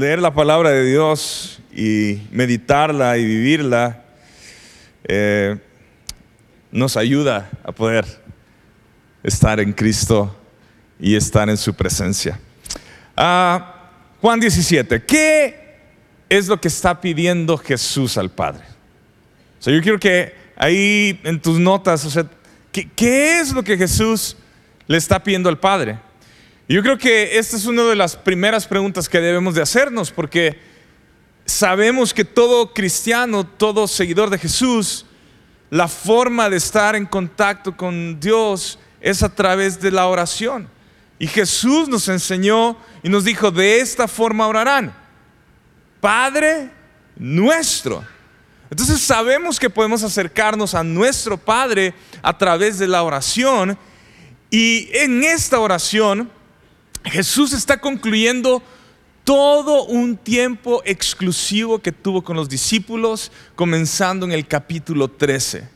leer la palabra de Dios y meditarla y vivirla eh, nos ayuda a poder estar en Cristo y estar en su presencia. Ah, Juan 17, ¿qué es lo que está pidiendo Jesús al Padre? O sea, yo quiero que ahí en tus notas, o sea, ¿qué, qué es lo que Jesús le está pidiendo al Padre? Yo creo que esta es una de las primeras preguntas que debemos de hacernos, porque sabemos que todo cristiano, todo seguidor de Jesús, la forma de estar en contacto con Dios es a través de la oración. Y Jesús nos enseñó y nos dijo, de esta forma orarán. Padre nuestro. Entonces sabemos que podemos acercarnos a nuestro Padre a través de la oración. Y en esta oración Jesús está concluyendo todo un tiempo exclusivo que tuvo con los discípulos, comenzando en el capítulo 13.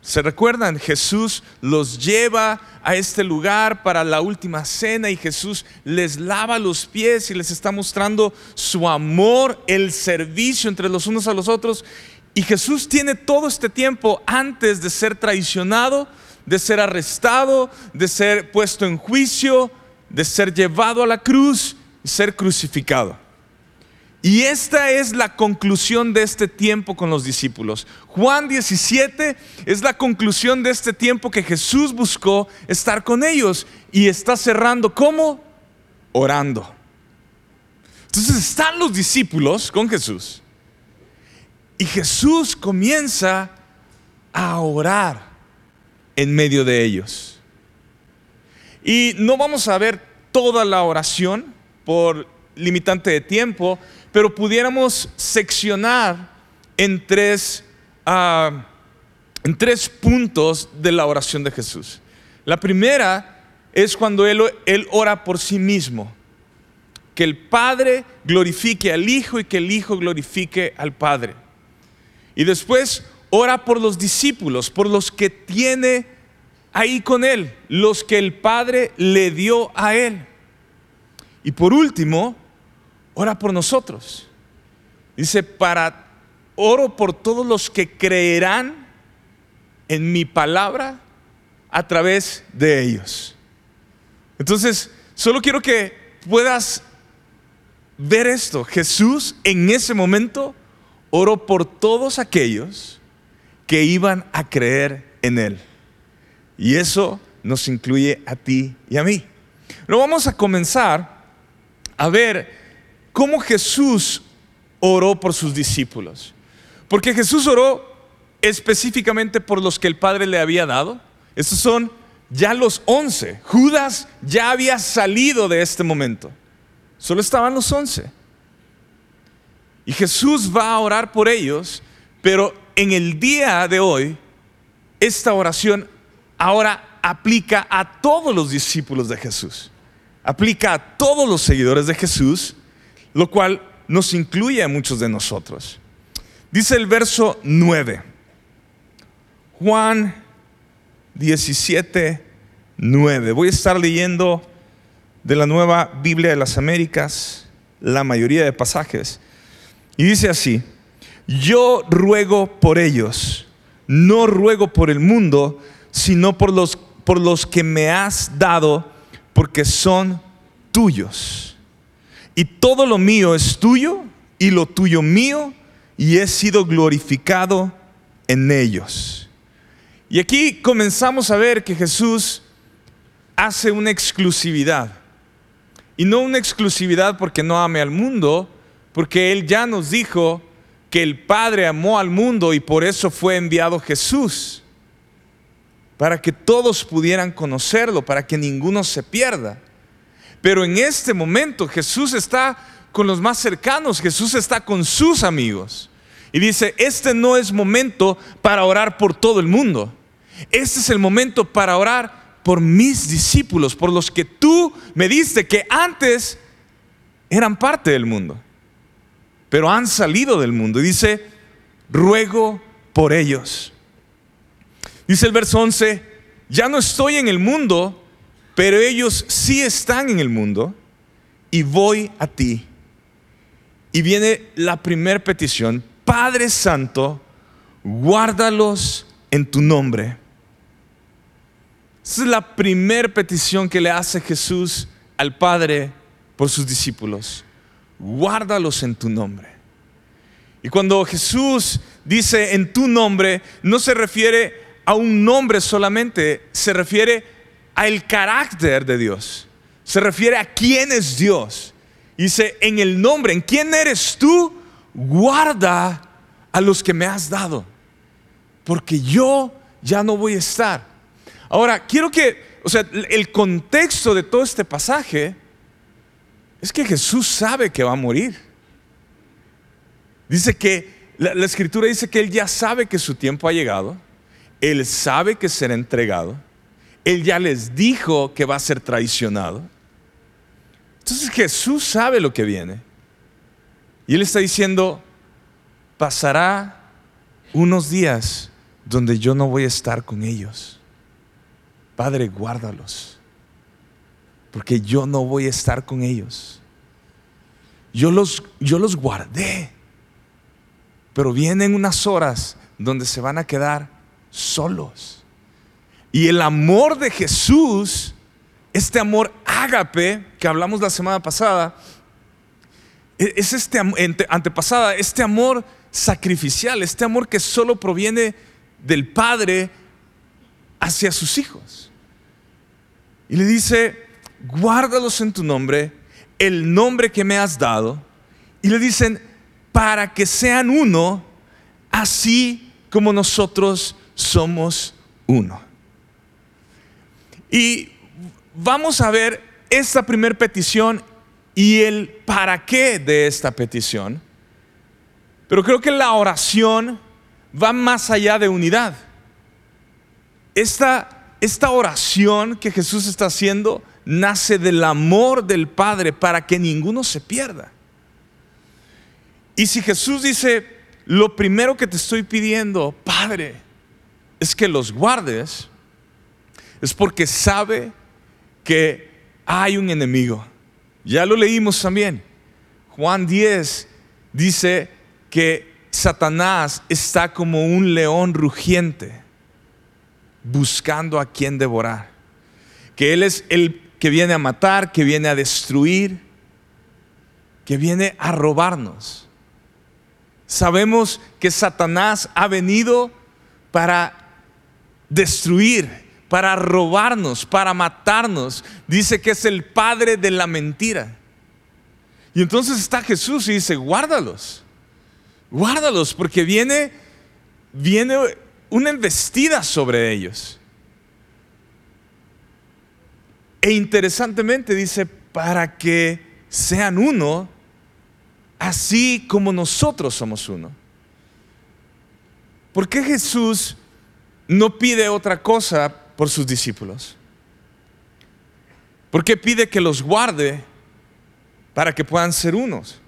¿Se recuerdan? Jesús los lleva a este lugar para la última cena y Jesús les lava los pies y les está mostrando su amor, el servicio entre los unos a los otros. Y Jesús tiene todo este tiempo antes de ser traicionado, de ser arrestado, de ser puesto en juicio, de ser llevado a la cruz y ser crucificado. Y esta es la conclusión de este tiempo con los discípulos. Juan 17 es la conclusión de este tiempo que Jesús buscó estar con ellos y está cerrando ¿cómo? Orando. Entonces están los discípulos con Jesús y Jesús comienza a orar en medio de ellos. Y no vamos a ver toda la oración por limitante de tiempo, pero pudiéramos seccionar en tres, ah, en tres puntos de la oración de Jesús. La primera es cuando él, él ora por sí mismo, que el Padre glorifique al Hijo y que el Hijo glorifique al Padre. Y después ora por los discípulos, por los que tiene ahí con Él, los que el Padre le dio a Él. Y por último, ora por nosotros. Dice, para oro por todos los que creerán en mi palabra a través de ellos. Entonces, solo quiero que puedas ver esto. Jesús en ese momento oró por todos aquellos que iban a creer en Él. Y eso nos incluye a ti y a mí. Pero vamos a comenzar a ver cómo Jesús oró por sus discípulos. Porque Jesús oró específicamente por los que el Padre le había dado. Estos son ya los once. Judas ya había salido de este momento. Solo estaban los once. Y Jesús va a orar por ellos, pero en el día de hoy, esta oración ahora aplica a todos los discípulos de Jesús. Aplica a todos los seguidores de Jesús, lo cual nos incluye a muchos de nosotros. Dice el verso 9, Juan 17, 9. Voy a estar leyendo de la nueva Biblia de las Américas la mayoría de pasajes. Y dice así, yo ruego por ellos, no ruego por el mundo, sino por los, por los que me has dado, porque son tuyos. Y todo lo mío es tuyo y lo tuyo mío, y he sido glorificado en ellos. Y aquí comenzamos a ver que Jesús hace una exclusividad. Y no una exclusividad porque no ame al mundo, porque Él ya nos dijo que el Padre amó al mundo y por eso fue enviado Jesús para que todos pudieran conocerlo, para que ninguno se pierda. Pero en este momento Jesús está con los más cercanos, Jesús está con sus amigos. Y dice, este no es momento para orar por todo el mundo. Este es el momento para orar por mis discípulos, por los que tú me diste que antes eran parte del mundo, pero han salido del mundo. Y dice, ruego por ellos. Dice el verso 11, ya no estoy en el mundo, pero ellos sí están en el mundo y voy a ti. Y viene la primera petición, Padre Santo, guárdalos en tu nombre. Esa es la primera petición que le hace Jesús al Padre por sus discípulos. Guárdalos en tu nombre. Y cuando Jesús dice en tu nombre, no se refiere a un nombre solamente, se refiere al carácter de Dios. Se refiere a quién es Dios. Dice, en el nombre, ¿en quién eres tú? Guarda a los que me has dado. Porque yo ya no voy a estar. Ahora, quiero que, o sea, el contexto de todo este pasaje es que Jesús sabe que va a morir. Dice que, la, la escritura dice que Él ya sabe que su tiempo ha llegado. Él sabe que será entregado. Él ya les dijo que va a ser traicionado. Entonces Jesús sabe lo que viene. Y Él está diciendo, pasará unos días donde yo no voy a estar con ellos. Padre, guárdalos, porque yo no voy a estar con ellos. Yo los, yo los guardé, pero vienen unas horas donde se van a quedar solos. Y el amor de Jesús, este amor ágape que hablamos la semana pasada, e-, es este antepasada, este amor sacrificial, este amor que solo proviene del Padre hacia sus hijos. Y le dice, guárdalos en tu nombre, el nombre que me has dado. Y le dicen, para que sean uno, así como nosotros somos uno. Y vamos a ver esta primera petición y el para qué de esta petición. Pero creo que la oración va más allá de unidad. Esta, esta oración que Jesús está haciendo nace del amor del Padre para que ninguno se pierda. Y si Jesús dice, lo primero que te estoy pidiendo, Padre, es que los guardes, es porque sabe que hay un enemigo. Ya lo leímos también. Juan 10 dice que Satanás está como un león rugiente buscando a quien devorar. Que Él es el que viene a matar, que viene a destruir, que viene a robarnos. Sabemos que Satanás ha venido para destruir, para robarnos, para matarnos. Dice que es el padre de la mentira. Y entonces está Jesús y dice, guárdalos, guárdalos, porque viene, viene una embestida sobre ellos. E interesantemente dice, para que sean uno, así como nosotros somos uno. ¿Por qué Jesús no pide otra cosa por sus discípulos. ¿Por qué pide que los guarde para que puedan ser unos?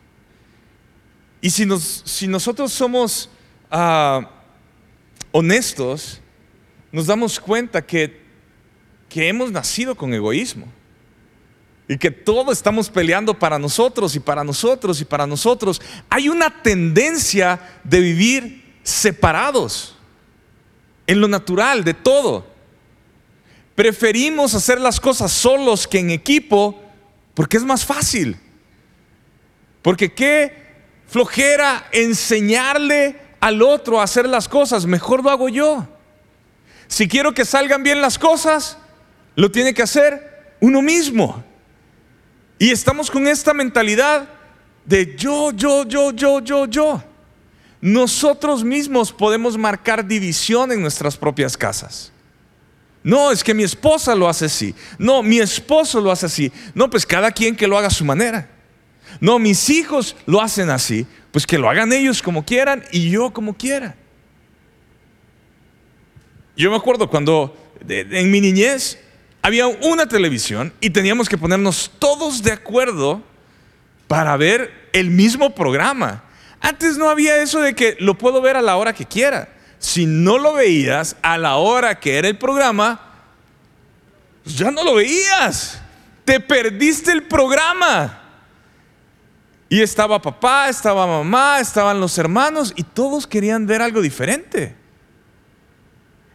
Y si, si nosotros somos ah, honestos, nos damos cuenta que, que hemos nacido con egoísmo y que todos estamos peleando para nosotros y para nosotros y para nosotros. Hay una tendencia de vivir separados en lo natural de todo. Preferimos hacer las cosas solos que en equipo porque es más fácil. Porque qué flojera enseñarle al otro a hacer las cosas, mejor lo hago yo. Si quiero que salgan bien las cosas, lo tiene que hacer uno mismo. Y estamos con esta mentalidad de yo, yo, yo, yo, yo, yo. Nosotros mismos podemos marcar división en nuestras propias casas. No, es que mi esposa lo hace así. No, mi esposo lo hace así. No, pues cada quien que lo haga a su manera. No, mis hijos lo hacen así. Pues que lo hagan ellos como quieran y yo como quiera. Yo me acuerdo cuando en mi niñez había una televisión y teníamos que ponernos todos de acuerdo para ver el mismo programa. Antes no había eso de que lo puedo ver a la hora que quiera. Si no lo veías a la hora que era el programa, ya no lo veías. Te perdiste el programa. Y estaba papá, estaba mamá, estaban los hermanos y todos querían ver algo diferente.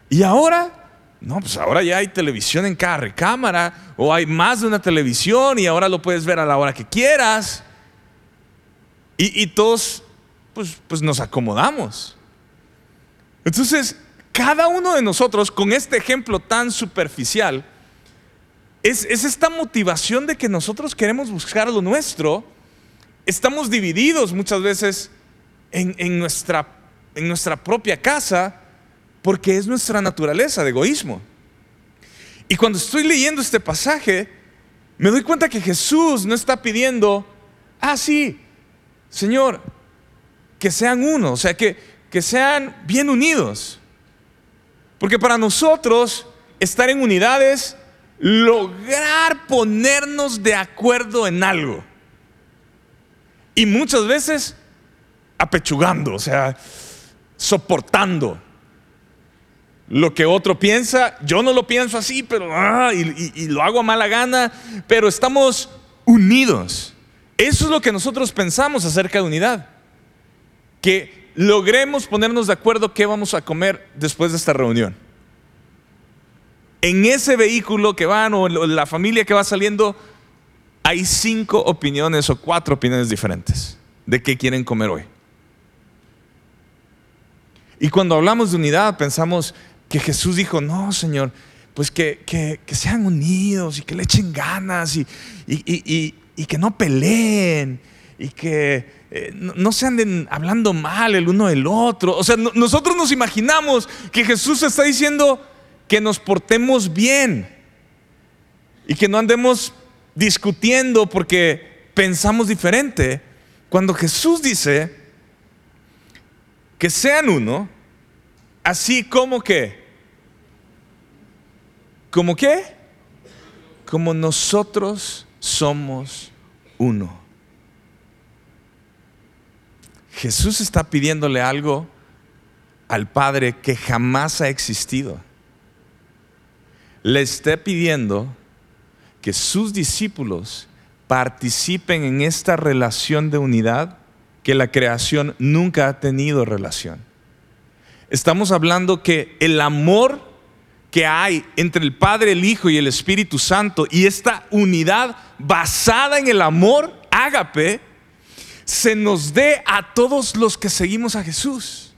Y ahora no, pues ahora ya hay televisión en cada recámara o hay más de una televisión y ahora lo puedes ver a la hora que quieras. Y, todos pues, pues nos acomodamos. Entonces, cada uno de nosotros, con este ejemplo tan superficial, es, esta motivación de que nosotros queremos buscar lo nuestro. Estamos divididos muchas veces en, nuestra, en nuestra propia casa porque es nuestra naturaleza de egoísmo. Y cuando estoy leyendo este pasaje, me doy cuenta que Jesús no está pidiendo, ah, sí, Señor, que sean uno, o sea, que, que sean bien unidos. Porque para nosotros estar en unidad es lograr ponernos de acuerdo en algo. Y muchas veces apechugando, o sea, soportando lo que otro piensa, yo no lo pienso así, pero ah, y, lo hago a mala gana, pero estamos unidos. Eso es lo que nosotros pensamos acerca de unidad. Que logremos ponernos de acuerdo qué vamos a comer después de esta reunión. En ese vehículo que van o la familia que va saliendo, hay cinco opiniones o cuatro opiniones diferentes de qué quieren comer hoy. Y cuando hablamos de unidad pensamos, que Jesús dijo, no, Señor, pues que, sean unidos y que le echen ganas y, que no peleen y que eh, no, se anden hablando mal el uno del otro. O sea, nosotros nos imaginamos que Jesús está diciendo que nos portemos bien y que no andemos discutiendo porque pensamos diferente. Cuando Jesús dice que sean uno, así como que ¿Cómo qué? Como nosotros somos uno. Jesús está pidiéndole algo al Padre que jamás ha existido. Le está pidiendo que sus discípulos participen en esta relación de unidad que la creación nunca ha tenido relación. Estamos hablando que el amor que hay entre el Padre, el Hijo y el Espíritu Santo y esta unidad basada en el amor, ágape, se nos dé a todos los que seguimos a Jesús.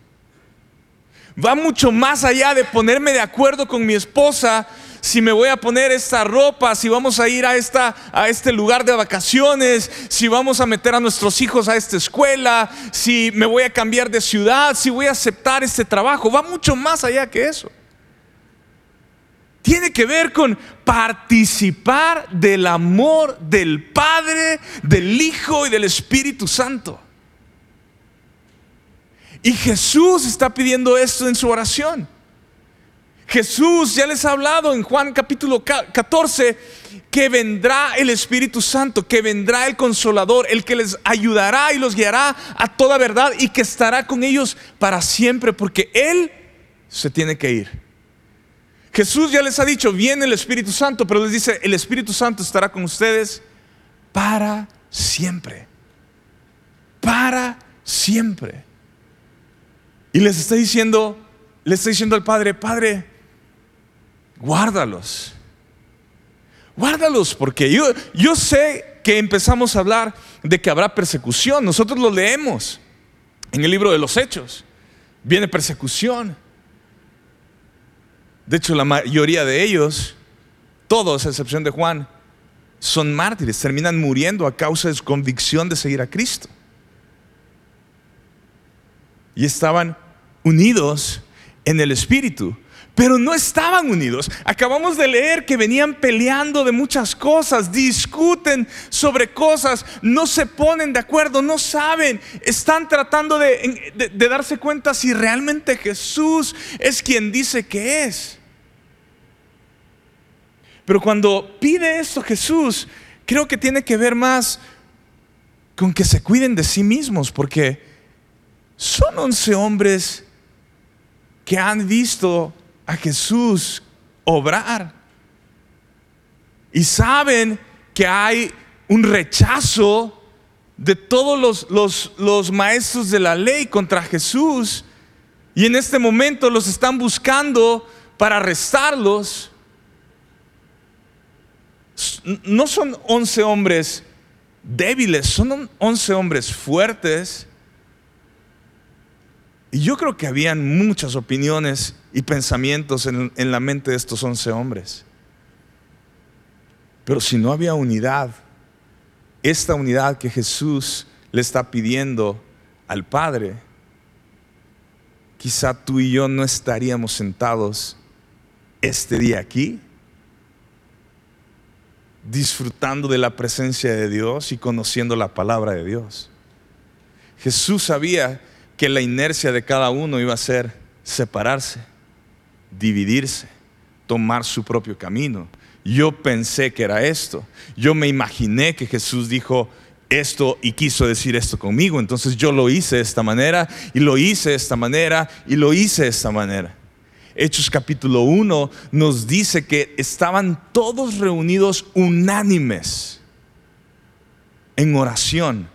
Va mucho más allá de ponerme de acuerdo con mi esposa si me voy a poner esta ropa, si vamos a ir a, esta, a este lugar de vacaciones, si vamos a meter a nuestros hijos a esta escuela, si me voy a cambiar de ciudad, si voy a aceptar este trabajo. Va mucho más allá que eso tiene que ver con participar del amor del Padre, del Hijo y del Espíritu Santo. Y Jesús está pidiendo esto en su oración. Jesús ya les ha hablado en Juan capítulo 14 que vendrá el Espíritu Santo, que vendrá el Consolador, el que les ayudará y los guiará a toda verdad y que estará con ellos para siempre, porque Él se tiene que ir. Jesús ya les ha dicho, viene el Espíritu Santo, pero les dice, el Espíritu Santo estará con ustedes para siempre. Para siempre. Y les está diciendo, le está diciendo al Padre, Padre, guárdalos. Guárdalos, porque yo, yo sé que empezamos a hablar de que habrá persecución. Nosotros lo leemos en el libro de los Hechos. Viene persecución. De hecho, la mayoría de ellos, todos a excepción de Juan, son mártires, terminan muriendo a causa de su convicción de seguir a Cristo. Y estaban unidos en el Espíritu pero no estaban unidos. Acabamos de leer que venían peleando de muchas cosas, discuten sobre cosas, no se ponen de acuerdo, no saben, están tratando de, darse cuenta si realmente Jesús es quien dice que es. Pero cuando pide esto Jesús, creo que tiene que ver más con que se cuiden de sí mismos, porque son once hombres que han visto a Jesús obrar. Y saben que hay un rechazo de todos los, los, maestros de la ley contra Jesús y en este momento los están buscando para arrestarlos. No son once hombres débiles, son once hombres fuertes. Y yo creo que habían muchas opiniones y pensamientos en, en la mente de estos once hombres. Pero si no había unidad, esta unidad que Jesús le está pidiendo al Padre, quizá tú y yo no estaríamos sentados este día aquí, disfrutando de la presencia de Dios y conociendo la palabra de Dios. Jesús sabía que la inercia de cada uno iba a ser separarse, dividirse, tomar su propio camino. Yo pensé que era esto. Yo me imaginé que Jesús dijo esto y quiso decir esto conmigo. Entonces yo lo hice de esta manera y lo hice de esta manera y lo hice de esta manera. Hechos capítulo 1 nos dice que estaban todos reunidos unánimes en oración.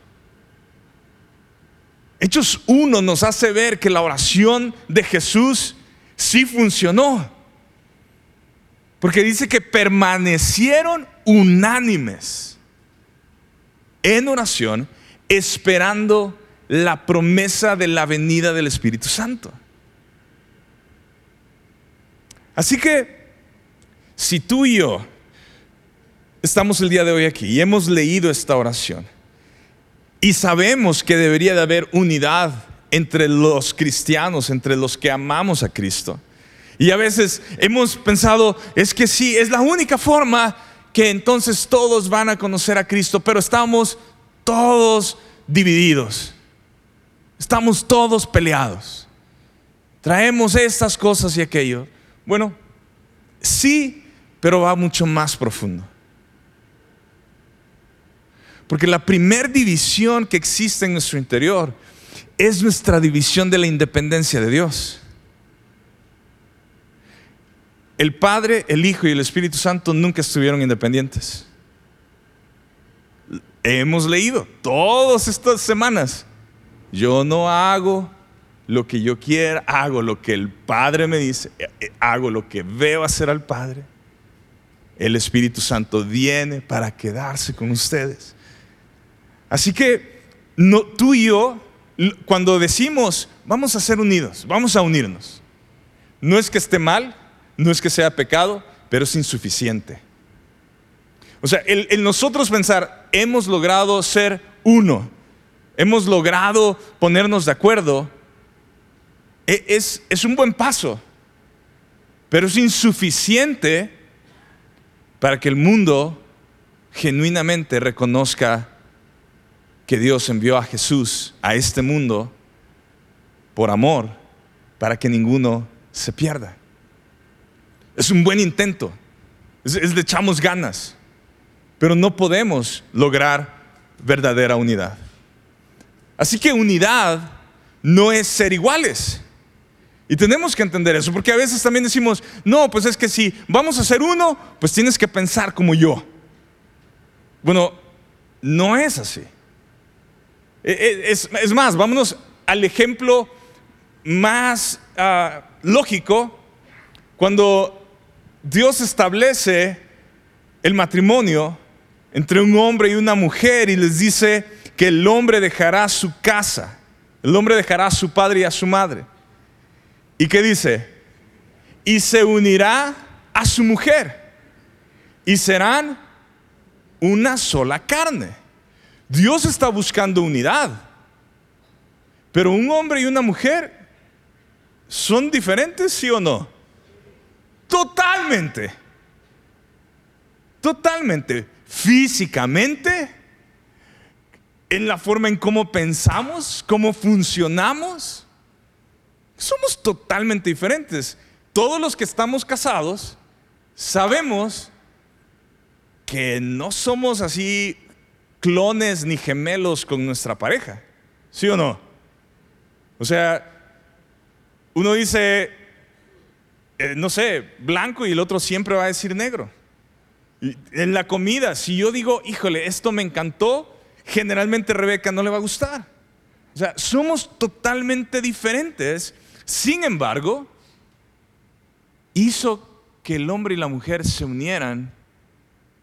Hechos 1 nos hace ver que la oración de Jesús sí funcionó. Porque dice que permanecieron unánimes en oración esperando la promesa de la venida del Espíritu Santo. Así que si tú y yo estamos el día de hoy aquí y hemos leído esta oración y sabemos que debería de haber unidad entre los cristianos, entre los que amamos a Cristo, y a veces hemos pensado, es que sí, es la única forma que entonces todos van a conocer a Cristo, pero estamos todos divididos. Estamos todos peleados. Traemos estas cosas y aquello. Bueno, sí, pero va mucho más profundo. Porque la primer división que existe en nuestro interior es nuestra división de la independencia de Dios. El Padre, el Hijo y el Espíritu Santo nunca estuvieron independientes. Hemos leído todas estas semanas. Yo no hago lo que yo quiera, hago lo que el Padre me dice, eh, eh, hago lo que veo hacer al Padre. El Espíritu Santo viene para quedarse con ustedes. Así que no, tú y yo, cuando decimos, vamos a ser unidos, vamos a unirnos, no es que esté mal, no es que sea pecado, pero es insuficiente. O sea, el, nosotros pensar, hemos logrado ser uno, hemos logrado ponernos de acuerdo, e, es, es un buen paso, pero es insuficiente para que el mundo genuinamente reconozca que Dios envió a Jesús a este mundo por amor, para que ninguno se pierda. Es un buen intento. Es, le echamos ganas. Pero no podemos lograr verdadera unidad. Así que unidad no es ser iguales. Y tenemos que entender eso, porque a veces también decimos, no, pues es que si vamos a ser uno, pues tienes que pensar como yo. Bueno, no es así. E, e, es, más, vámonos al ejemplo más ah, lógico, cuando Dios establece el matrimonio entre un hombre y una mujer y les dice que el hombre dejará su casa, el hombre dejará a su padre y a su madre. ¿Y qué dice? Y se unirá a su mujer y serán una sola carne. Dios está buscando unidad, pero un hombre y una mujer son diferentes, sí o no? Totalmente. Totalmente. Físicamente, en la forma en cómo pensamos, cómo funcionamos. Somos totalmente diferentes. Todos los que estamos casados sabemos que no somos así clones ni gemelos con nuestra pareja. ¿Sí o no? O sea, uno dice, eh, no sé, blanco y el otro siempre va a decir negro. En la comida, si yo digo, híjole, esto me encantó, generalmente Rebeca no le va a gustar. O sea, somos totalmente diferentes. Sin embargo, hizo que el hombre y la mujer se unieran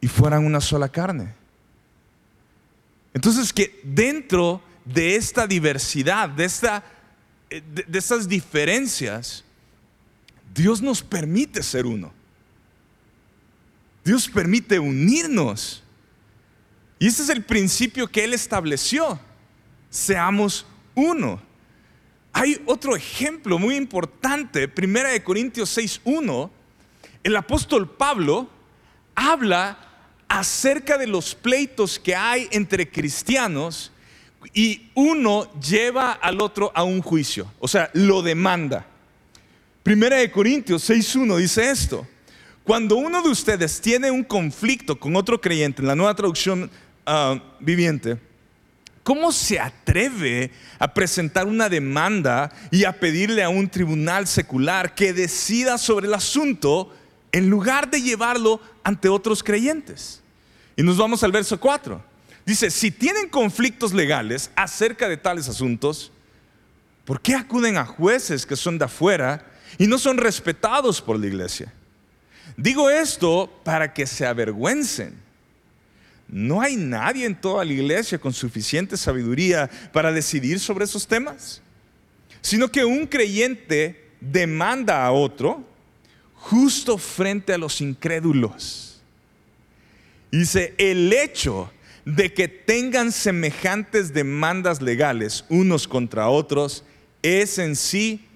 y fueran una sola carne. Entonces que dentro de esta diversidad, de, esta, eh, de, estas diferencias, Dios nos permite ser uno. Dios permite unirnos. Y ese es el principio que Él estableció. Seamos uno. Hay otro ejemplo muy importante, Primera de Corintios 6.1. El apóstol Pablo habla acerca de los pleitos que hay entre cristianos y uno lleva al otro a un juicio, o sea, lo demanda. Primera de Corintios 6.1 dice esto. Cuando uno de ustedes tiene un conflicto con otro creyente, en la nueva traducción ah, viviente, ¿cómo se atreve a presentar una demanda y a pedirle a un tribunal secular que decida sobre el asunto en lugar de llevarlo ante otros creyentes? Y nos vamos al verso 4. Dice, si tienen conflictos legales acerca de tales asuntos, ¿por qué acuden a jueces que son de afuera y no son respetados por la iglesia? Digo esto para que se avergüencen. No hay nadie en toda la iglesia con suficiente sabiduría para decidir sobre esos temas, sino que un creyente demanda a otro justo frente a los incrédulos. Dice, el hecho de que tengan semejantes demandas legales unos contra otros es en sí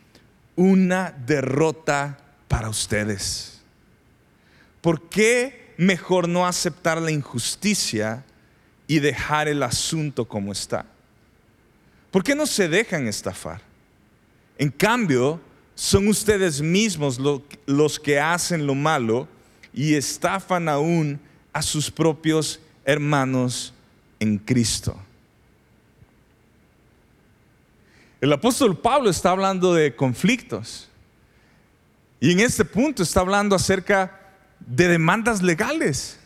una derrota para ustedes. ¿por qué mejor no aceptar la injusticia y dejar el asunto como está? ¿Por qué no se dejan estafar? En cambio, son ustedes mismos los que hacen lo malo y estafan aún a sus propios hermanos en Cristo. El apóstol Pablo está hablando de conflictos. Y en este punto está hablando acerca de demandas legales.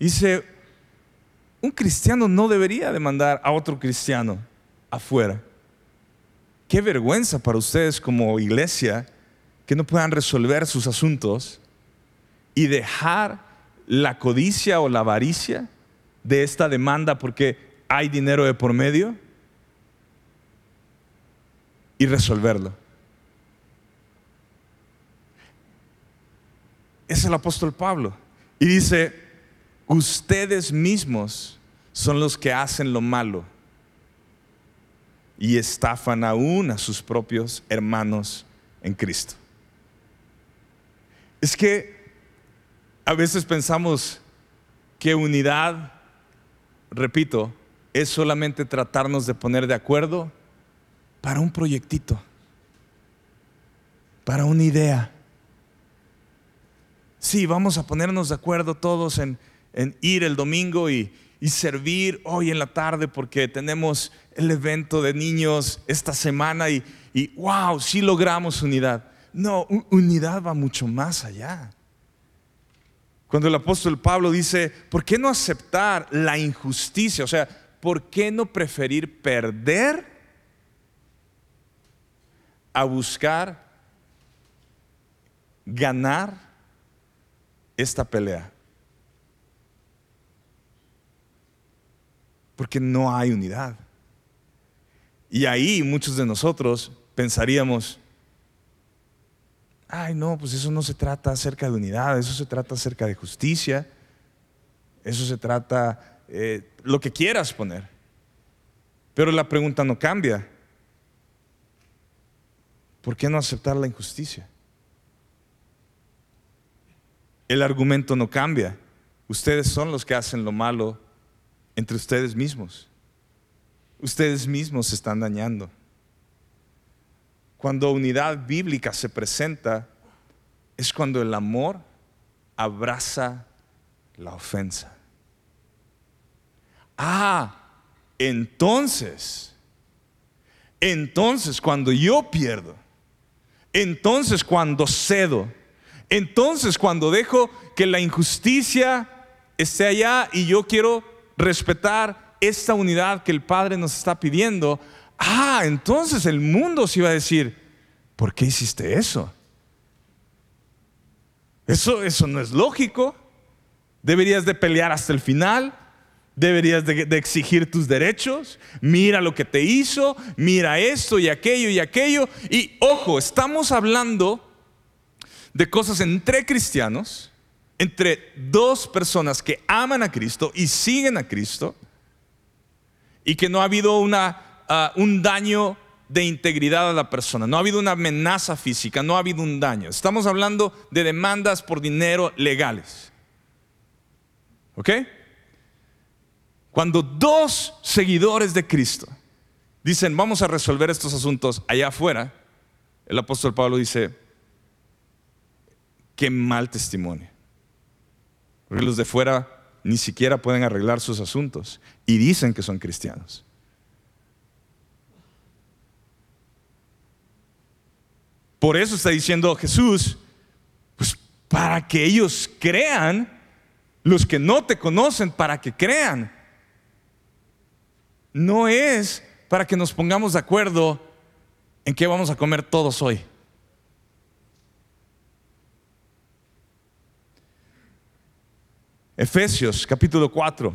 Dice, un cristiano no debería demandar a otro cristiano afuera. Qué vergüenza para ustedes como iglesia que no puedan resolver sus asuntos y dejar la codicia o la avaricia de esta demanda porque hay dinero de por medio y resolverlo. es el apóstol Pablo. Y dice, ustedes mismos son los que hacen lo malo y estafan aún a sus propios hermanos en Cristo. Es que a veces pensamos que unidad, repito, es solamente tratarnos de poner de acuerdo para un proyectito, para una idea sí, vamos a ponernos de acuerdo todos en, ir el domingo y, servir hoy en la tarde porque tenemos el evento de niños esta semana y, wow, sí logramos unidad. No, unidad va mucho más allá. Cuando el apóstol Pablo dice, ¿por qué no aceptar la injusticia? O sea, ¿por qué no preferir perder a buscar ganar esta pelea. Porque no hay unidad. Y ahí muchos de nosotros pensaríamos, ay no, pues eso no se trata acerca de unidad, eso se trata acerca de justicia, eso se trata eh, lo que quieras poner. Pero la pregunta no cambia. ¿Por qué no aceptar la injusticia? el argumento no cambia. Ustedes son los que hacen lo malo entre ustedes mismos. Ustedes mismos se están dañando. Cuando unidad bíblica se presenta, es cuando el amor abraza la ofensa. Ah, entonces, entonces cuando yo pierdo, entonces cuando cedo, entonces, cuando dejo que la injusticia esté allá y yo quiero respetar esta unidad que el Padre nos está pidiendo, ah, entonces el mundo se iba a decir, ¿por qué hiciste eso? Eso, eso no es lógico. Deberías de pelear hasta el final. Deberías de, de, exigir tus derechos. Mira lo que te hizo. Mira esto y aquello y aquello. Y ojo, estamos hablando de cosas entre cristianos, entre dos personas que aman a Cristo y siguen a Cristo. Y que no ha habido una, un daño de integridad a la persona, no ha habido una amenaza física, no ha habido un daño. Estamos hablando de demandas por dinero legales. ¿Ok? Cuando dos seguidores de Cristo dicen, vamos a resolver estos asuntos allá afuera, el apóstol Pablo dice, qué mal testimonio. Porque los de fuera ni siquiera pueden arreglar sus asuntos y dicen que son cristianos. Por eso está diciendo Jesús, pues para que ellos crean, los que no te conocen, para que crean. No es para que nos pongamos de acuerdo en qué vamos a comer todos hoy. Efesios capítulo 4,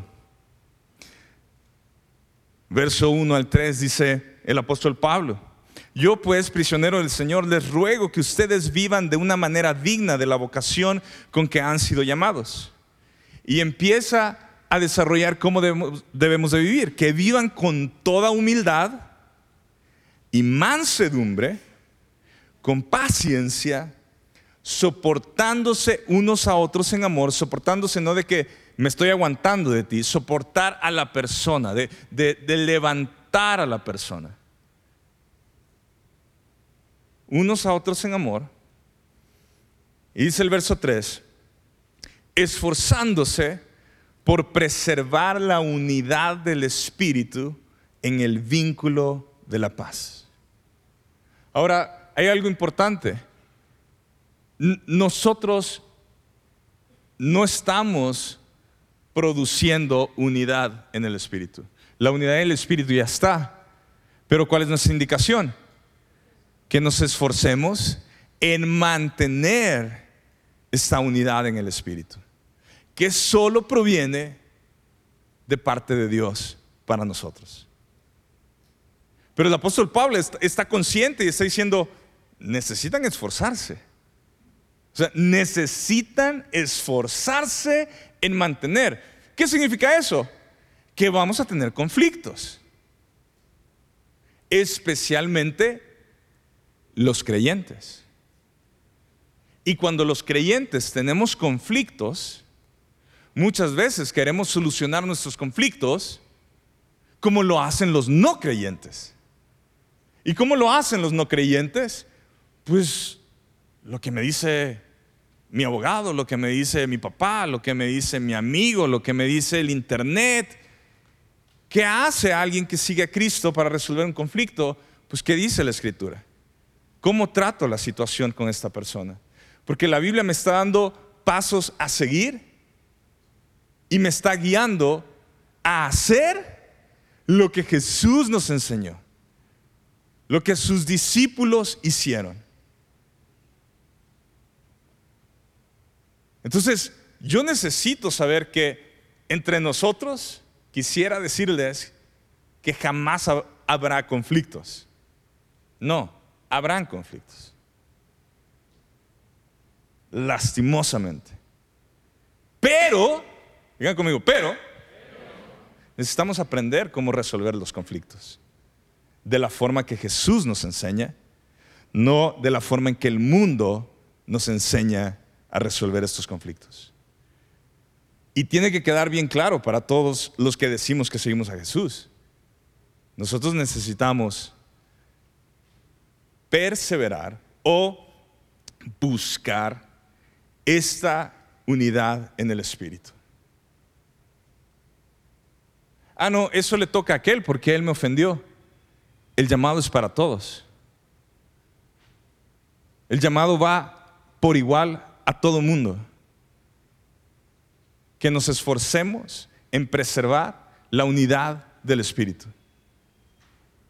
verso 1 al 3 dice el apóstol Pablo. Yo pues, prisionero del Señor, les ruego que ustedes vivan de una manera digna de la vocación con que han sido llamados. Y empieza a desarrollar cómo debemos, de vivir, que vivan con toda humildad y mansedumbre, con paciencia, soportándose unos a otros en amor, soportándose no de que me estoy aguantando de ti, soportar a la persona, de levantar a la persona unos a otros en amor. Y dice el verso 3, esforzándose por preservar la unidad del Espíritu en el vínculo de la paz. Ahora, hay algo importante. Nosotros no estamos produciendo unidad en el Espíritu. La unidad del Espíritu ya está. Pero ¿cuál es nuestra indicación? Que nos esforcemos en mantener esta unidad en el Espíritu, que solo proviene de parte de Dios para nosotros. Pero el apóstol Pablo está consciente y está diciendo, necesitan esforzarse. O sea, necesitan esforzarse en mantener. ¿Qué significa eso? Que vamos a tener conflictos. Especialmente los creyentes. Y cuando los creyentes tenemos conflictos, muchas veces queremos solucionar nuestros conflictos como lo hacen los no creyentes. ¿Y cómo lo hacen los no creyentes? Pues lo que me dice mi abogado, lo que me dice mi papá, lo que me dice mi amigo, lo que me dice el internet. ¿Qué hace alguien que sigue a Cristo para resolver un conflicto? Pues ¿qué dice la escritura? ¿Cómo trato la situación con esta persona? Porque la Biblia me está dando pasos a seguir y me está guiando a hacer lo que Jesús nos enseñó, lo que sus discípulos hicieron. Entonces, yo necesito saber que entre nosotros quisiera decirles que jamás habrá conflictos. No, habrán conflictos. Lastimosamente. Pero, digan conmigo, pero necesitamos aprender cómo resolver los conflictos. De la forma que Jesús nos enseña, no de la forma en que el mundo nos enseña a resolver estos conflictos. Y tiene que quedar bien claro para todos los que decimos que seguimos a Jesús. Nosotros necesitamos perseverar o buscar esta unidad en el Espíritu. Ah, no, eso le toca a aquel porque él me ofendió. El llamado es para todos. El llamado va por igual a todo mundo. Que nos esforcemos en preservar la unidad del Espíritu.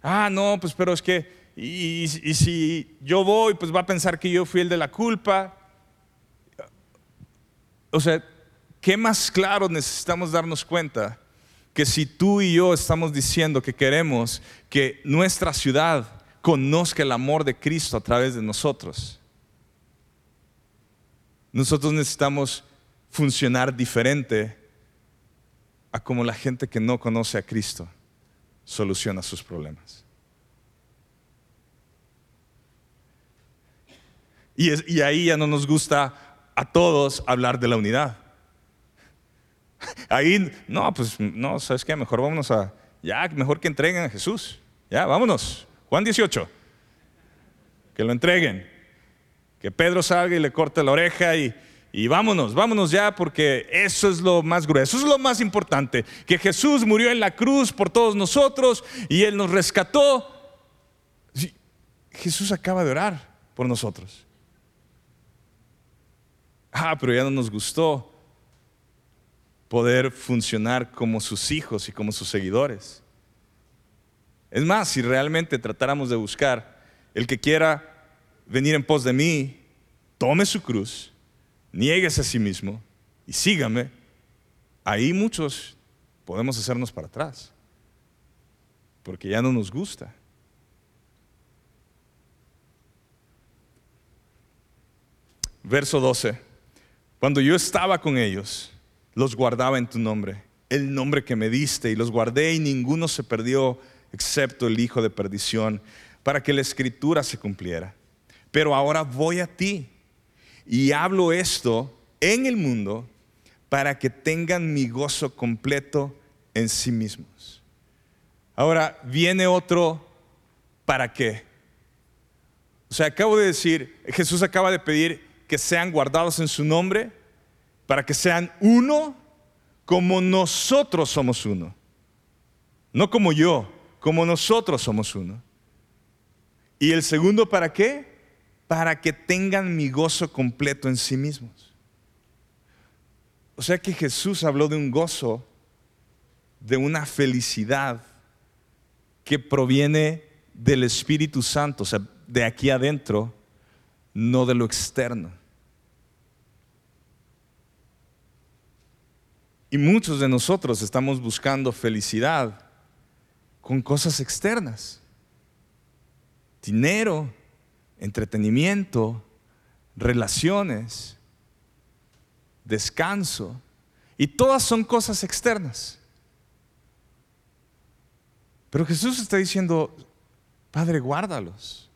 Ah, no, pues pero es que, y, si yo voy, pues va a pensar que yo fui el de la culpa. O sea, ¿qué más claro necesitamos darnos cuenta? Que si tú y yo estamos diciendo que queremos que nuestra ciudad conozca el amor de Cristo a través de nosotros, nosotros necesitamos funcionar diferente a como la gente que no conoce a Cristo soluciona sus problemas. Y, ahí ya no nos gusta a todos hablar de la unidad. Ahí, no, pues no, ¿sabes qué? Mejor vámonos a, ya, mejor que entreguen a Jesús. Ya, vámonos. Juan 18. Que lo entreguen. Que Pedro salga y le corte la oreja y, y vámonos, vámonos ya porque eso es lo más grueso, eso es lo más importante, que Jesús murió en la cruz por todos nosotros y Él nos rescató. Jesús acaba de orar por nosotros. Ah, pero ya no nos gustó poder funcionar como sus hijos y como sus seguidores. Es más, si realmente tratáramos de buscar el que quiera venir en pos de mí, tome su cruz niegues a sí mismo y sígame, ahí muchos podemos hacernos para atrás, porque ya no nos gusta. Verso 12. Cuando yo estaba con ellos, los guardaba en tu nombre, el nombre que me diste, y los guardé y ninguno se perdió, excepto el hijo de perdición, para que la escritura se cumpliera. Pero ahora voy a ti y hablo esto en el mundo para que tengan mi gozo completo en sí mismos. Ahora viene otro, ¿para qué? O sea, acabo de decir, Jesús acaba de pedir que sean guardados en su nombre para que sean uno como nosotros somos uno. No como yo, como nosotros somos uno. ¿Y el segundo para qué? para que tengan mi gozo completo en sí mismos. O sea que Jesús habló de un gozo, de una felicidad que proviene del Espíritu Santo, o sea, de aquí adentro, no de lo externo. Y muchos de nosotros estamos buscando felicidad con cosas externas. Dinero, entretenimiento, relaciones, descanso, y todas son cosas externas. Pero Jesús está diciendo, Padre, guárdalos,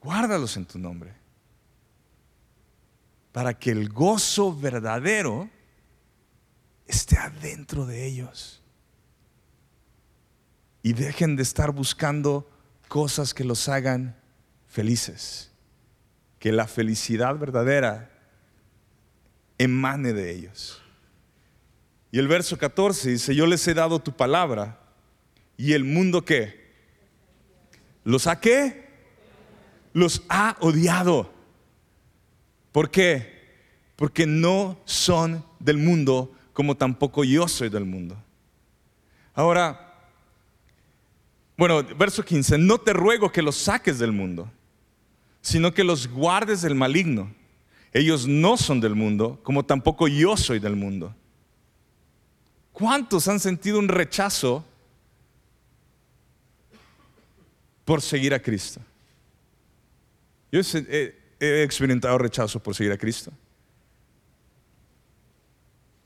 guárdalos en tu nombre, para que el gozo verdadero esté adentro de ellos. Y dejen de estar buscando cosas que los hagan felices. Que la felicidad verdadera emane de ellos. Y el verso 14 dice, yo les he dado tu palabra y el mundo que los ha qué? Los ha odiado. ¿Por qué? Porque no son del mundo como tampoco yo soy del mundo. Ahora, bueno, verso 15, no te ruego que los saques del mundo sino que los guardes del maligno. Ellos no son del mundo, como tampoco yo soy del mundo. ¿Cuántos han sentido un rechazo por seguir a Cristo? Yo he, experimentado rechazo por seguir a Cristo.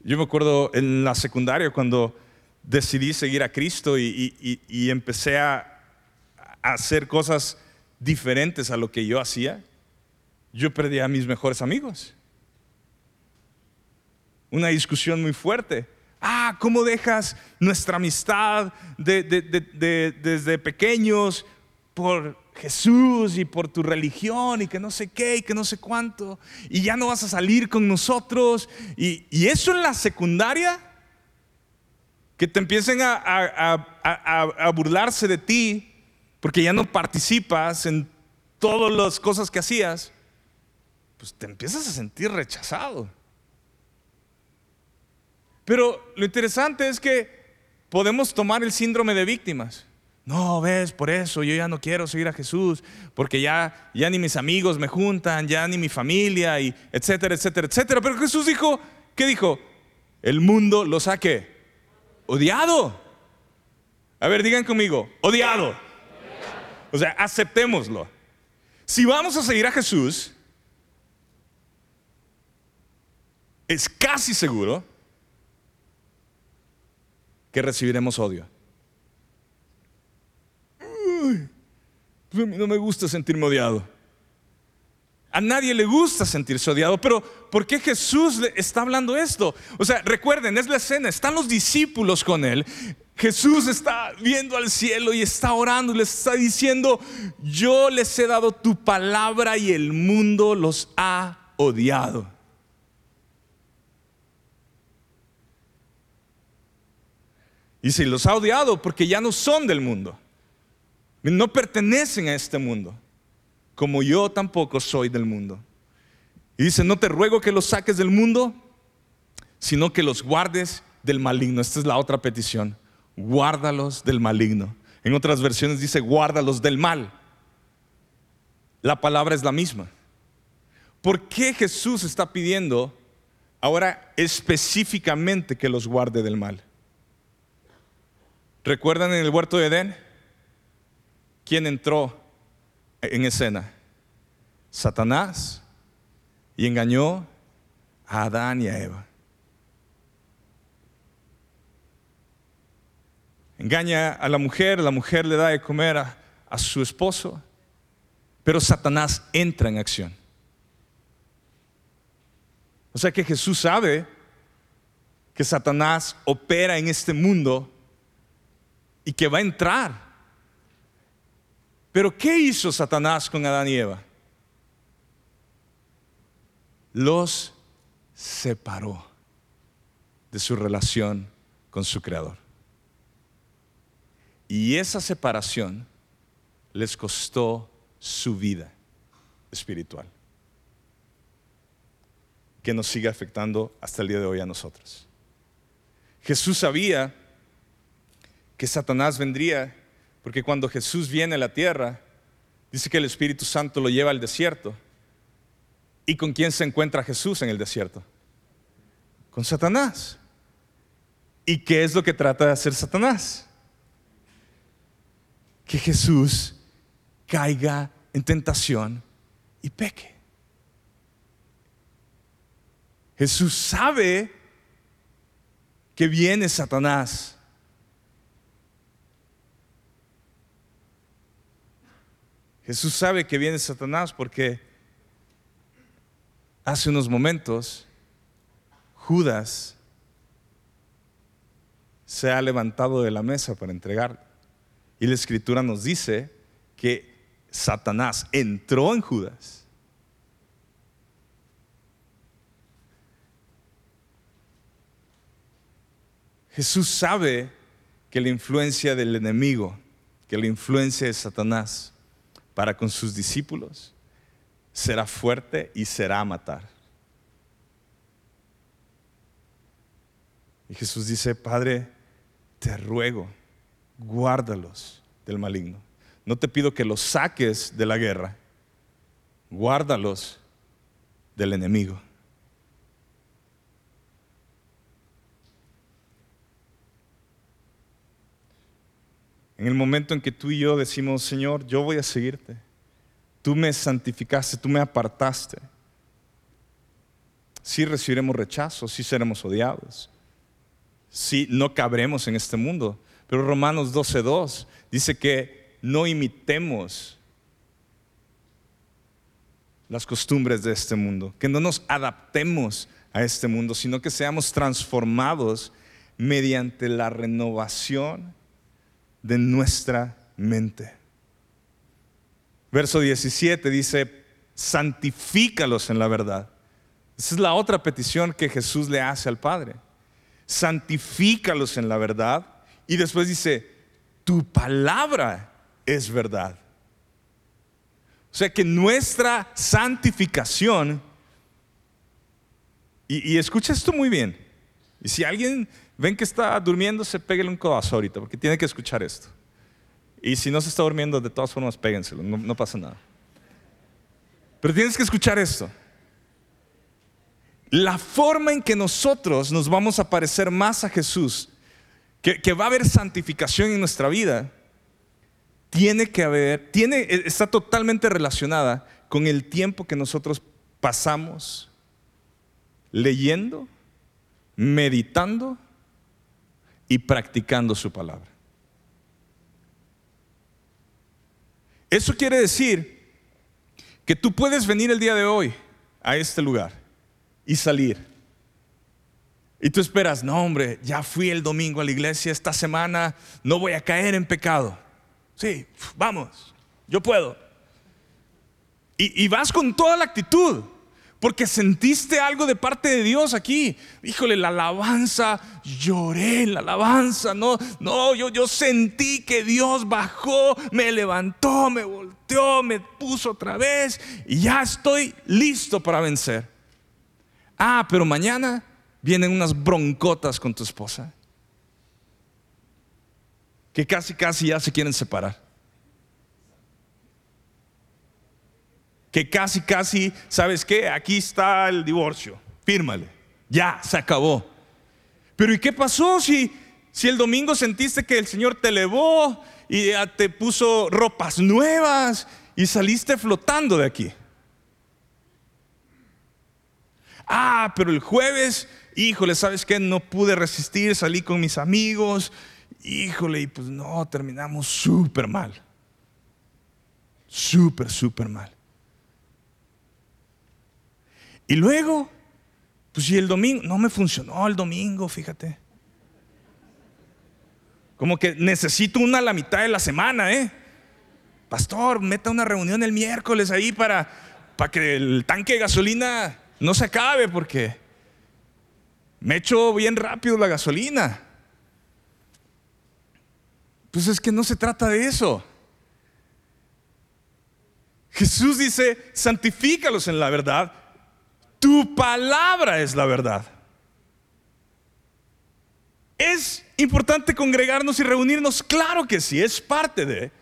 Yo me acuerdo en la secundaria cuando decidí seguir a Cristo y, empecé a hacer cosas diferentes a lo que yo hacía, yo perdí a mis mejores amigos. Una discusión muy fuerte. Ah, ¿cómo dejas nuestra amistad desde pequeños por Jesús y por tu religión y que no sé qué y que no sé cuánto? Y ya no vas a salir con nosotros. Y, eso en la secundaria, que te empiecen a burlarse de ti porque ya no participas en todas las cosas que hacías, pues te empiezas a sentir rechazado. Pero lo interesante es que podemos tomar el síndrome de víctimas. No, ves, por eso yo ya no quiero seguir a Jesús, porque ya, ya ni mis amigos me juntan, ya ni mi familia, y etcétera, etcétera, etcétera. Pero Jesús dijo, ¿qué dijo? El mundo lo saque. Odiado. A ver, digan conmigo, odiado. O sea, aceptémoslo. Si vamos a seguir a Jesús, es casi seguro que recibiremos odio. Pues a mí no me gusta sentirme odiado. A nadie le gusta sentirse odiado, pero ¿por qué Jesús le está hablando esto? O sea, recuerden, es la escena, están los discípulos con él. Jesús está viendo al cielo y está orando, les está diciendo, yo les he dado tu palabra y el mundo los ha odiado. Y si los ha odiado porque ya no son del mundo. No pertenecen a este mundo, como yo tampoco soy del mundo. Y dice, no te ruego que los saques del mundo, sino que los guardes del maligno. Esta es la otra petición. Guárdalos del maligno. En otras versiones dice, guárdalos del mal. La palabra es la misma. ¿Por qué Jesús está pidiendo ahora específicamente que los guarde del mal? ¿Recuerdan en el huerto de Edén? ¿Quién entró en escena? Satanás y engañó a Adán y a Eva. Engaña a la mujer, la mujer le da de comer a, a su esposo, pero Satanás entra en acción. O sea que Jesús sabe que Satanás opera en este mundo y que va a entrar pero ¿qué hizo Satanás con Adán y Eva? Los separó de su relación con su creador. Y esa separación les costó su vida espiritual, que nos sigue afectando hasta el día de hoy a nosotros. Jesús sabía que Satanás vendría porque cuando Jesús viene a la tierra, dice que el Espíritu Santo lo lleva al desierto. ¿Y con quién se encuentra Jesús en el desierto? Con Satanás. ¿Y qué es lo que trata de hacer Satanás? Que Jesús caiga en tentación y peque. Jesús sabe que viene Satanás Jesús sabe que viene Satanás porque hace unos momentos Judas se ha levantado de la mesa para entregar. Y la escritura nos dice que Satanás entró en Judas. Jesús sabe que la influencia del enemigo, que la influencia de Satanás, para con sus discípulos, será fuerte y será matar. Y Jesús dice, Padre, te ruego, guárdalos del maligno. No te pido que los saques de la guerra, guárdalos del enemigo. En el momento en que tú y yo decimos, Señor, yo voy a seguirte. Tú me santificaste, tú me apartaste. Sí recibiremos rechazo, sí seremos odiados. Sí no cabremos en este mundo. Pero Romanos 12.2 dice que no imitemos las costumbres de este mundo, que no nos adaptemos a este mundo, sino que seamos transformados mediante la renovación de nuestra mente. Verso 17 dice, santifícalos en la verdad. Esa es la otra petición que Jesús le hace al Padre. Santifícalos en la verdad. Y después dice, tu palabra es verdad. O sea que nuestra santificación, y, y escucha esto muy bien, Y si alguien ven que está durmiéndose, pégale un codazo ahorita, porque tiene que escuchar esto. Y si no se está durmiendo, de todas formas, péguenselo, no, no pasa nada. Pero tienes que escuchar esto. La forma en que nosotros nos vamos a parecer más a Jesús, que, que va a haber santificación en nuestra vida, tiene que haber, tiene, está totalmente relacionada con el tiempo que nosotros pasamos leyendo, meditando y practicando su palabra. Eso quiere decir que tú puedes venir el día de hoy a este lugar y salir. Y tú esperas, no hombre, ya fui el domingo a la iglesia, esta semana no voy a caer en pecado. Sí, vamos, yo puedo. Y, y vas con toda la actitud. Porque sentiste algo de parte de Dios aquí. Híjole, la alabanza, lloré en la alabanza. No, no, yo, yo sentí que Dios bajó, me levantó, me volteó, me puso otra vez y ya estoy listo para vencer. Ah, pero mañana vienen unas broncotas con tu esposa. Que casi, casi ya se quieren separar. Que casi, casi, ¿sabes qué? Aquí está el divorcio, fírmale, ya, se acabó. Pero ¿y qué pasó si, si el domingo sentiste que el Señor te elevó y te puso ropas nuevas y saliste flotando de aquí? Ah, pero el jueves, híjole, ¿sabes qué? No pude resistir, salí con mis amigos, híjole, y pues no, terminamos súper mal. Súper, súper mal. Y luego, pues si el domingo, no me funcionó el domingo, fíjate. Como que necesito una la mitad de la semana, ¿eh? Pastor, meta una reunión el miércoles ahí para, para que el tanque de gasolina no se acabe, porque me echo bien rápido la gasolina. Pues es que no se trata de eso. Jesús dice, santifícalos en la verdad, tu palabra es la verdad. ¿Es importante congregarnos y reunirnos? Claro que sí, es parte de.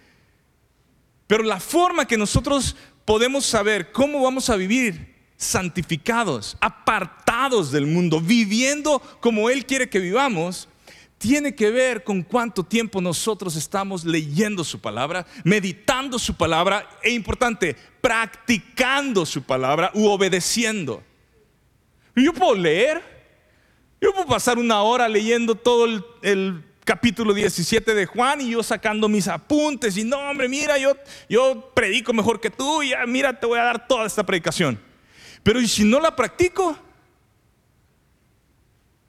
Pero la forma que nosotros podemos saber cómo vamos a vivir santificados, apartados del mundo, viviendo como Él quiere que vivamos, tiene que ver con cuánto tiempo nosotros estamos leyendo su palabra, meditando su palabra e importante, practicando su palabra u obedeciendo. Yo puedo leer, yo puedo pasar una hora leyendo todo el, capítulo 17 de Juan y yo sacando mis apuntes y no, hombre, mira, yo, yo predico mejor que tú y ya, mira, te voy a dar toda esta predicación. Pero ¿y si no la practico?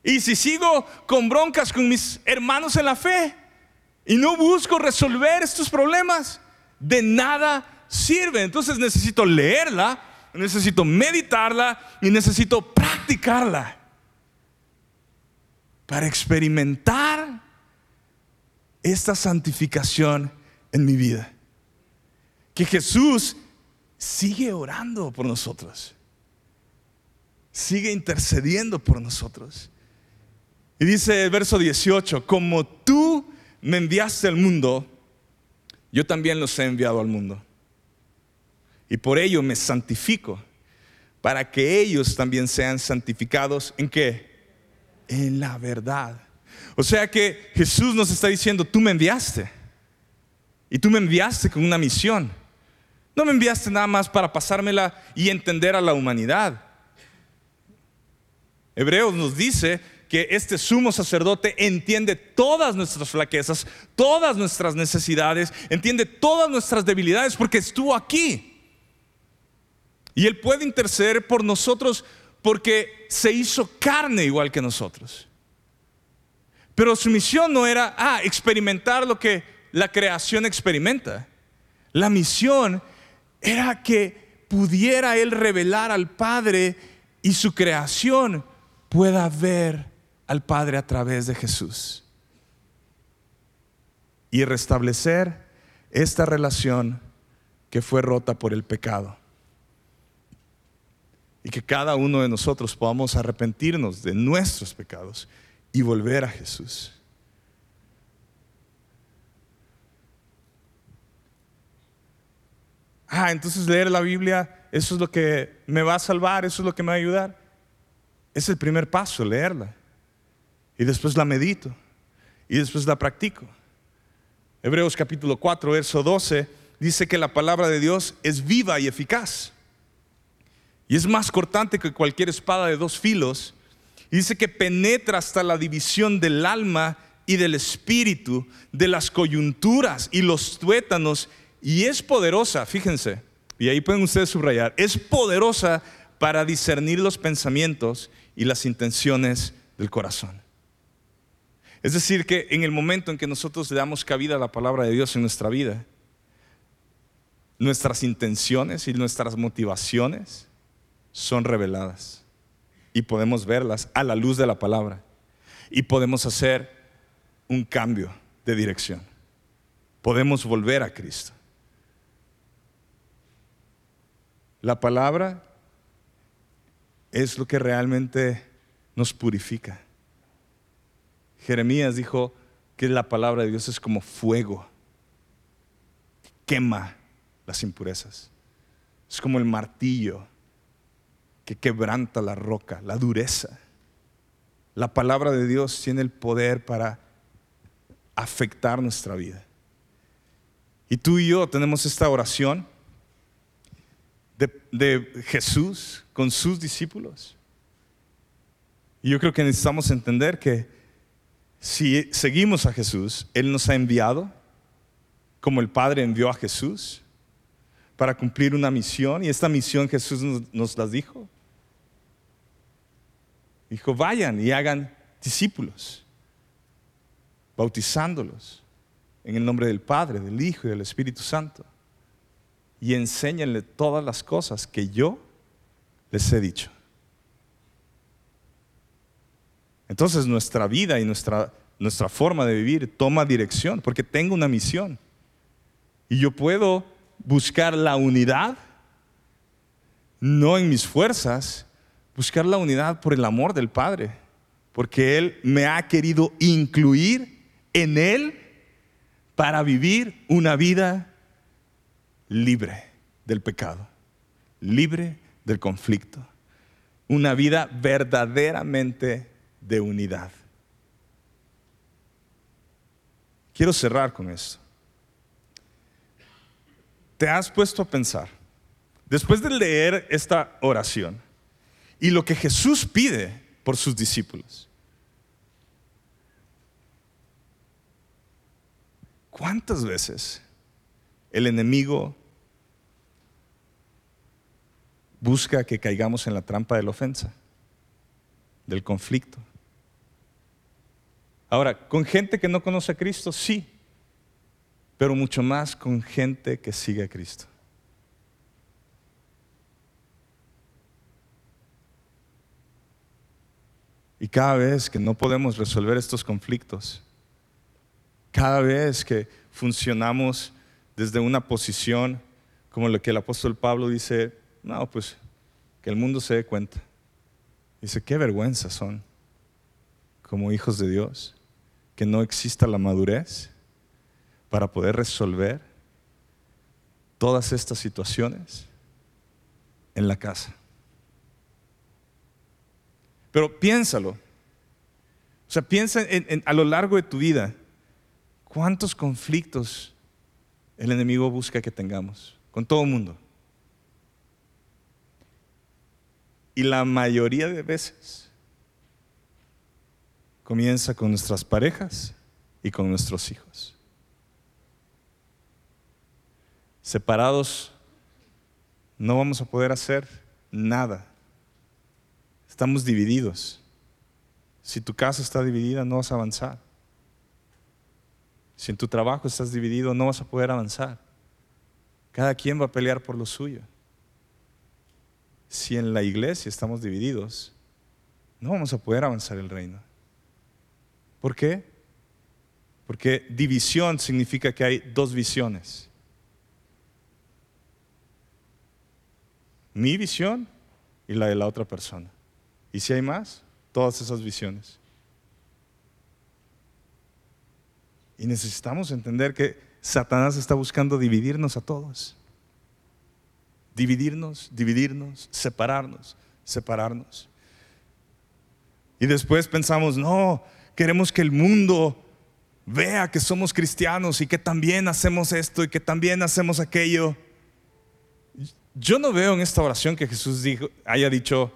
Y si sigo con broncas con mis hermanos en la fe y no busco resolver estos problemas, de nada sirve. Entonces necesito leerla, necesito meditarla y necesito practicarla para experimentar esta santificación en mi vida. Que Jesús sigue orando por nosotros, sigue intercediendo por nosotros. Y dice el verso 18, como tú me enviaste al mundo, yo también los he enviado al mundo. Y por ello me santifico, para que ellos también sean santificados. ¿En qué? En la verdad. O sea que Jesús nos está diciendo, tú me enviaste. Y tú me enviaste con una misión. No me enviaste nada más para pasármela y entender a la humanidad. Hebreos nos dice que este sumo sacerdote entiende todas nuestras flaquezas, todas nuestras necesidades, entiende todas nuestras debilidades porque estuvo aquí. Y Él puede interceder por nosotros porque se hizo carne igual que nosotros. Pero su misión no era, ah, experimentar lo que la creación experimenta. La misión era que pudiera Él revelar al Padre y su creación pueda ver al Padre a través de Jesús y restablecer esta relación que fue rota por el pecado. Y que cada uno de nosotros podamos arrepentirnos de nuestros pecados y volver a Jesús. Ah, entonces leer la Biblia, eso es lo que me va a salvar, eso es lo que me va a ayudar. Es el primer paso, leerla. Y después la medito. Y después la practico. Hebreos capítulo 4, verso 12, dice que la palabra de Dios es viva y eficaz. Y es más cortante que cualquier espada de dos filos. Y dice que penetra hasta la división del alma y del espíritu, de las coyunturas y los tuétanos. Y es poderosa, fíjense, y ahí pueden ustedes subrayar, es poderosa para discernir los pensamientos y las intenciones del corazón. Es decir, que en el momento en que nosotros le damos cabida a la palabra de Dios en nuestra vida, nuestras intenciones y nuestras motivaciones son reveladas y podemos verlas a la luz de la palabra y podemos hacer un cambio de dirección. Podemos volver a Cristo. La palabra es lo que realmente nos purifica. Jeremías dijo que la palabra de Dios es como fuego, quema las impurezas. Es como el martillo que quebranta la roca, la dureza. La palabra de Dios tiene el poder para afectar nuestra vida. Y tú y yo tenemos esta oración de, Jesús con sus discípulos. Y yo creo que necesitamos entender que si seguimos a Jesús, Él nos ha enviado, como el Padre envió a Jesús, para cumplir una misión, y esta misión Jesús nos, nos las dijo. Dijo, vayan y hagan discípulos, bautizándolos en el nombre del Padre, del Hijo y del Espíritu Santo, y enséñenle todas las cosas que yo les he dicho. Entonces nuestra vida y nuestra, nuestra forma de vivir toma dirección porque tengo una misión. Y yo puedo buscar la unidad, no en mis fuerzas, buscar la unidad por el amor del Padre, porque Él me ha querido incluir en Él para vivir una vida libre del pecado, libre del conflicto, una vida verdaderamente de unidad. Quiero cerrar con esto. ¿Te has puesto a pensar, después de leer esta oración y lo que Jesús pide por sus discípulos, ¿cuántas veces el enemigo busca que caigamos en la trampa de la ofensa, del conflicto? Ahora, con gente que no conoce a Cristo, sí, pero mucho más con gente que sigue a Cristo. Y cada vez que no podemos resolver estos conflictos, cada vez que funcionamos desde una posición como lo que el apóstol Pablo dice, no, pues que el mundo se dé cuenta. Dice, qué vergüenza son como hijos de Dios que no exista la madurez para poder resolver todas estas situaciones en la casa. Pero piénsalo. O sea, piensa a lo largo de tu vida, ¿cuántos conflictos el enemigo busca que tengamos? Con todo el mundo. Y la mayoría de veces comienza con nuestras parejas y con nuestros hijos. Separados no vamos a poder hacer nada. Estamos divididos. Si tu casa está dividida, no vas a avanzar. Si en tu trabajo estás dividido, no vas a poder avanzar. Cada quien va a pelear por lo suyo. Si en la iglesia estamos divididos, no vamos a poder avanzar el reino. ¿Por qué? Porque división significa que hay dos visiones. Mi visión y la de la otra persona. Y si hay más, todas esas visiones. Y necesitamos entender que Satanás está buscando dividirnos a todos. Dividirnos, dividirnos, separarnos, separarnos. Y después pensamos, no, queremos que el mundo vea que somos cristianos y que también hacemos esto y que también hacemos aquello. Yo no veo en esta oración que Jesús dijo, haya dicho,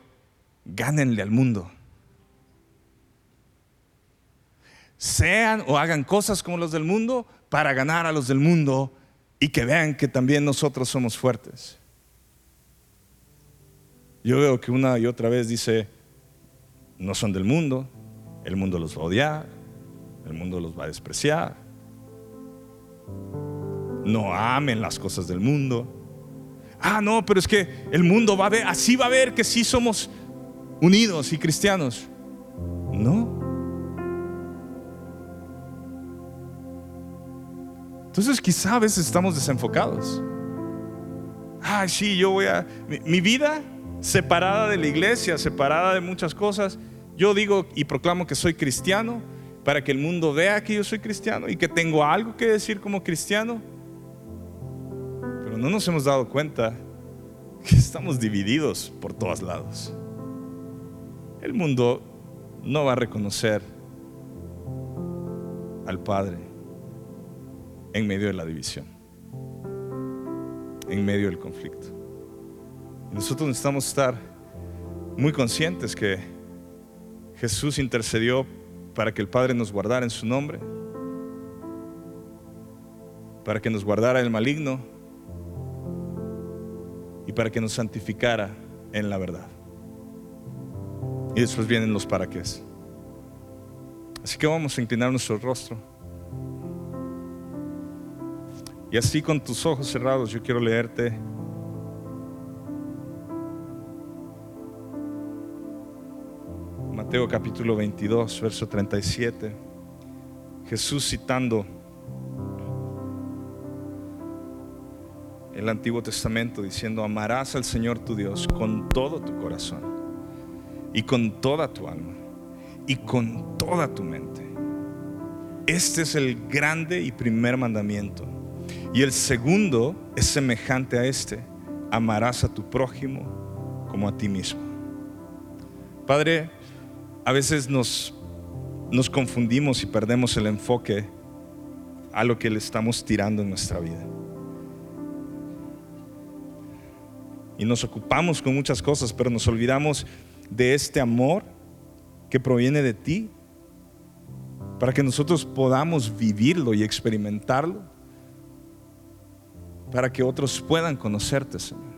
gánenle al mundo. Sean o hagan cosas como los del mundo para ganar a los del mundo y que vean que también nosotros somos fuertes. Yo veo que una y otra vez dice, no son del mundo, el mundo los va a odiar, el mundo los va a despreciar. No amen las cosas del mundo. Ah, no, pero es que el mundo va a ver, así va a ver que sí somos unidos y cristianos. No. Entonces quizá a veces estamos desenfocados. Ah, sí, yo voy a... Mi, vida separada de la iglesia, separada de muchas cosas, yo digo y proclamo que soy cristiano para que el mundo vea que yo soy cristiano y que tengo algo que decir como cristiano. Pero no nos hemos dado cuenta que estamos divididos por todos lados. El mundo no va a reconocer al Padre en medio de la división, en medio del conflicto. nosotros necesitamos estar muy conscientes que Jesús intercedió para que el Padre nos guardara en su nombre, para que nos guardara el maligno y para que nos santificara en la verdad. Y después vienen los para qué. Así que vamos a inclinar nuestro rostro. Y así con tus ojos cerrados yo quiero leerte Mateo capítulo 22, verso 37. Jesús citando el Antiguo Testamento diciendo, amarás al Señor tu Dios con todo tu corazón y con toda tu alma y con toda tu mente. Este es el grande y primer mandamiento. Y el segundo es semejante a este, amarás a tu prójimo como a ti mismo. Padre, a veces nos, nos confundimos y perdemos el enfoque a lo que le estamos tirando en nuestra vida. Y nos ocupamos con muchas cosas, pero nos olvidamos de este amor que proviene de ti, para que nosotros podamos vivirlo y experimentarlo para que otros puedan conocerte, Señor.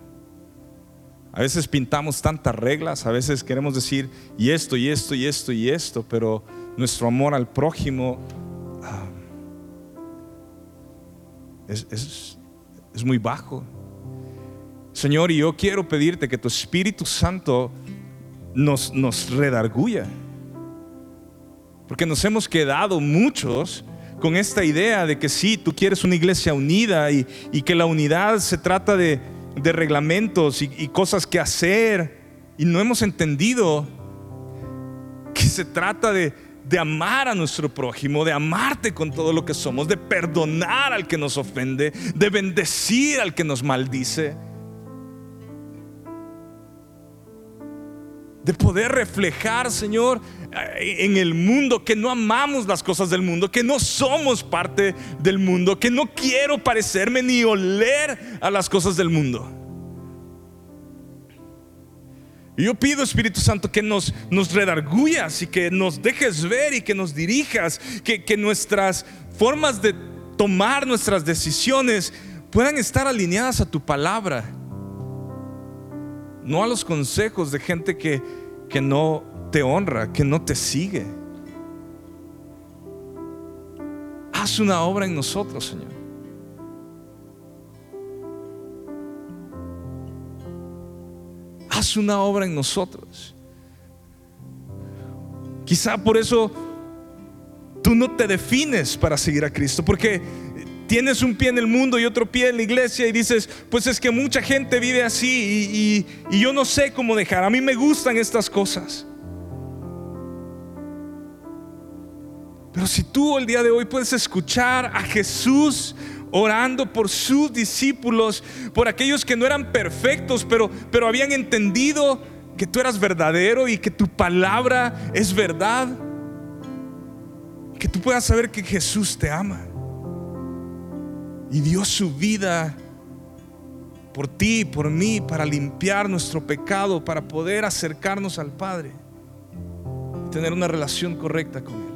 A veces pintamos tantas reglas, a veces queremos decir y esto, y esto, y esto, y esto, pero nuestro amor al prójimo ah, es, muy bajo. Señor, y yo quiero pedirte que tu Espíritu Santo nos, nos redarguya. Porque nos hemos quedado muchos con esta idea de que sí, tú quieres una iglesia unida y, que la unidad se trata de, reglamentos y, y cosas que hacer. Y no hemos entendido que se trata de, de amar a nuestro prójimo, de amarte con todo lo que somos, de perdonar al que nos ofende, de bendecir al que nos maldice. De poder reflejar, Señor, eh, en el mundo, que no amamos las cosas del mundo, que no somos parte del mundo, que no quiero parecerme ni oler a las cosas del mundo. Y yo pido, Espíritu Santo, que nos, nos redargullas y que nos dejes ver y que nos dirijas, que nuestras formas de tomar nuestras decisiones puedan estar alineadas a tu palabra no a los consejos de gente que, que no te honra, que no te sigue. Haz una obra en nosotros, Señor. Haz una obra en nosotros. Quizá por eso tú no te defines para seguir a Cristo, porque tienes un pie en el mundo y otro pie en la iglesia y dices, pues es que mucha gente vive así y, yo no sé cómo dejar. A mí me gustan estas cosas. Pero si tú el día de hoy puedes escuchar a Jesús orando por sus discípulos, por aquellos que no eran perfectos, pero, pero habían entendido que tú eras verdadero y que tu palabra es verdad, que tú puedas saber que Jesús te ama y dio su vida por ti, por mí, para limpiar nuestro pecado, para poder acercarnos al Padre y tener una relación correcta con Él.